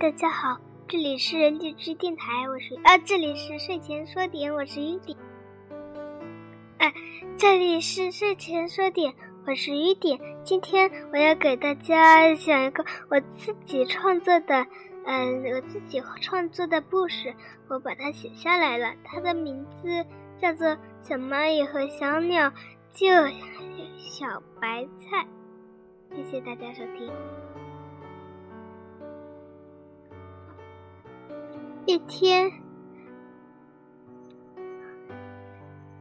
大家好，这里是荔枝电台，我是啊，这里是睡前说点，我是雨点。哎，这里是睡前说点，我是雨点。今天我要给大家讲一个我自己创作的，嗯，我自己创作的故事，我把它写下来了。它的名字叫做《小蚂蚁和小鸟救小白菜》。谢谢大家收听。一天，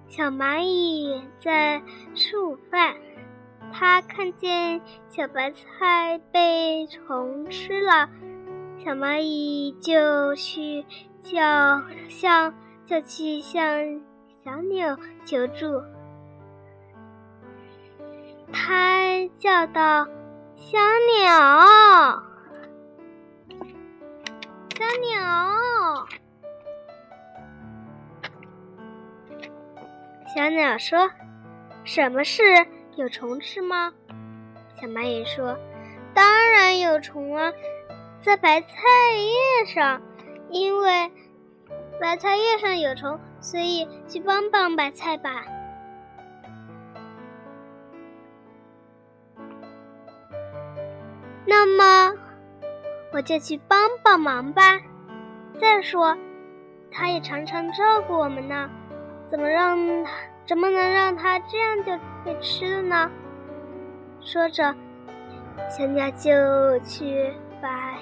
小蚂蚁在吃午饭，它看见小白菜被虫吃了，小蚂蚁就去叫向就去向小鸟求助。它叫道：“小鸟。”小鸟，小鸟说：“什么事？有虫吃吗？”小蚂蚁说：“当然有虫啊，在白菜叶上，因为白菜叶上有虫，所以去帮帮白菜吧。”那么。我就去帮帮忙吧。再说，他也常常照顾我们呢，怎么让他怎么能让他这样就被吃了呢？说着，小鸟就去把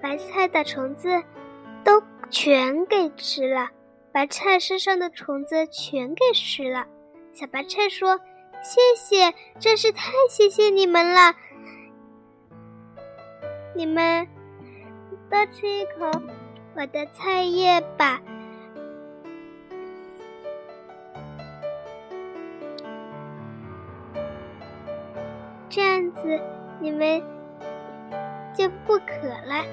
白菜的虫子都全给吃了，白菜身上的虫子全给吃了。小白菜说：“谢谢，真是太谢谢你们了。”你们多吃一口我的菜叶吧，子你们就不渴了。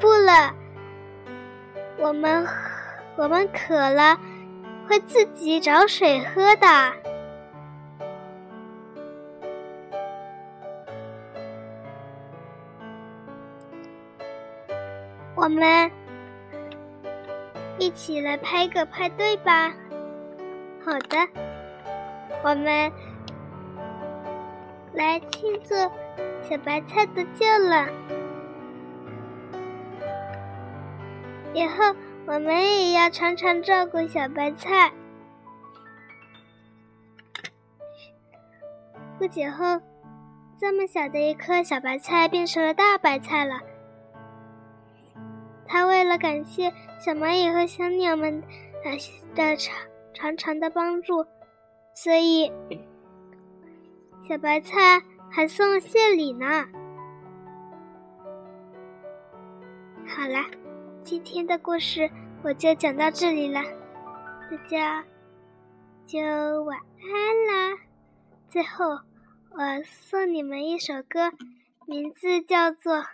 不了，我们我们渴了会自己找水喝的。我们一起来拍个派对吧！好的，我们来庆祝小白菜得救了。以后我们也要常常照顾小白菜。不久后，这么小的一颗小白菜变成了大白菜了。他为了感谢小蚂蚁和小鸟们的长长长的帮助，所以小白菜还送谢礼呢。好了，今天的故事我就讲到这里了，大家就晚安啦。最后，我送你们一首歌，名字叫做《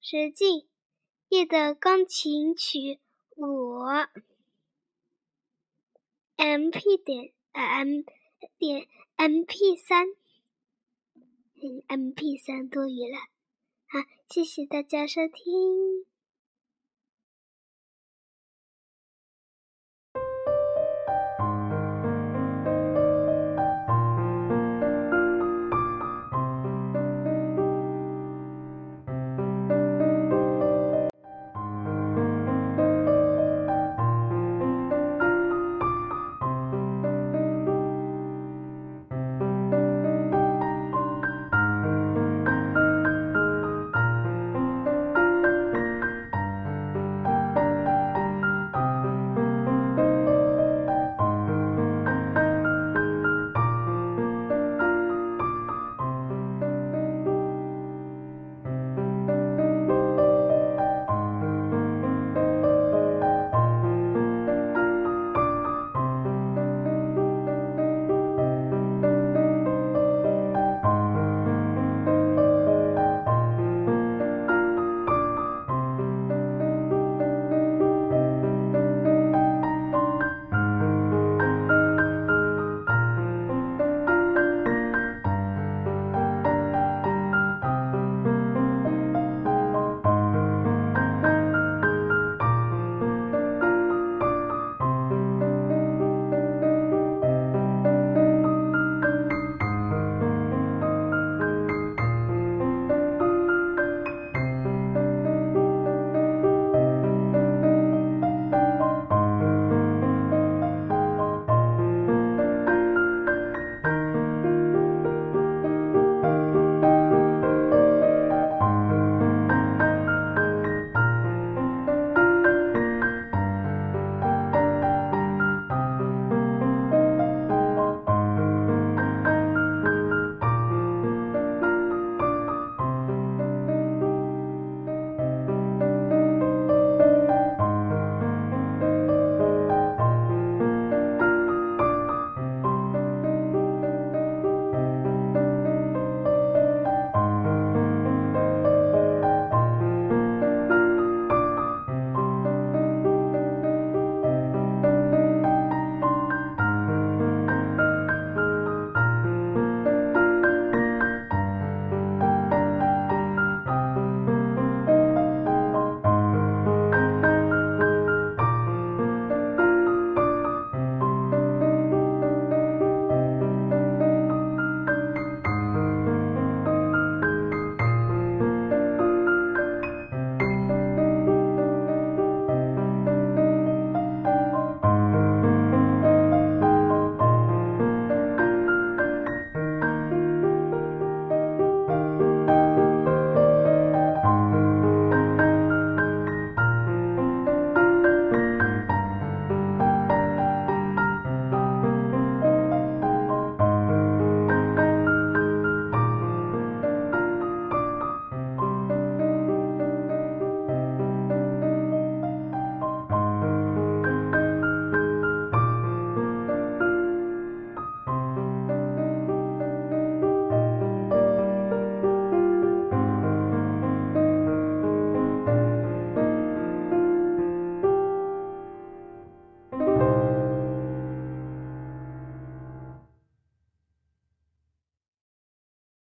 石镜》。夜的钢琴曲，我 M P 点 M 点 M P 三，M P 三多余了，好，谢谢大家收听。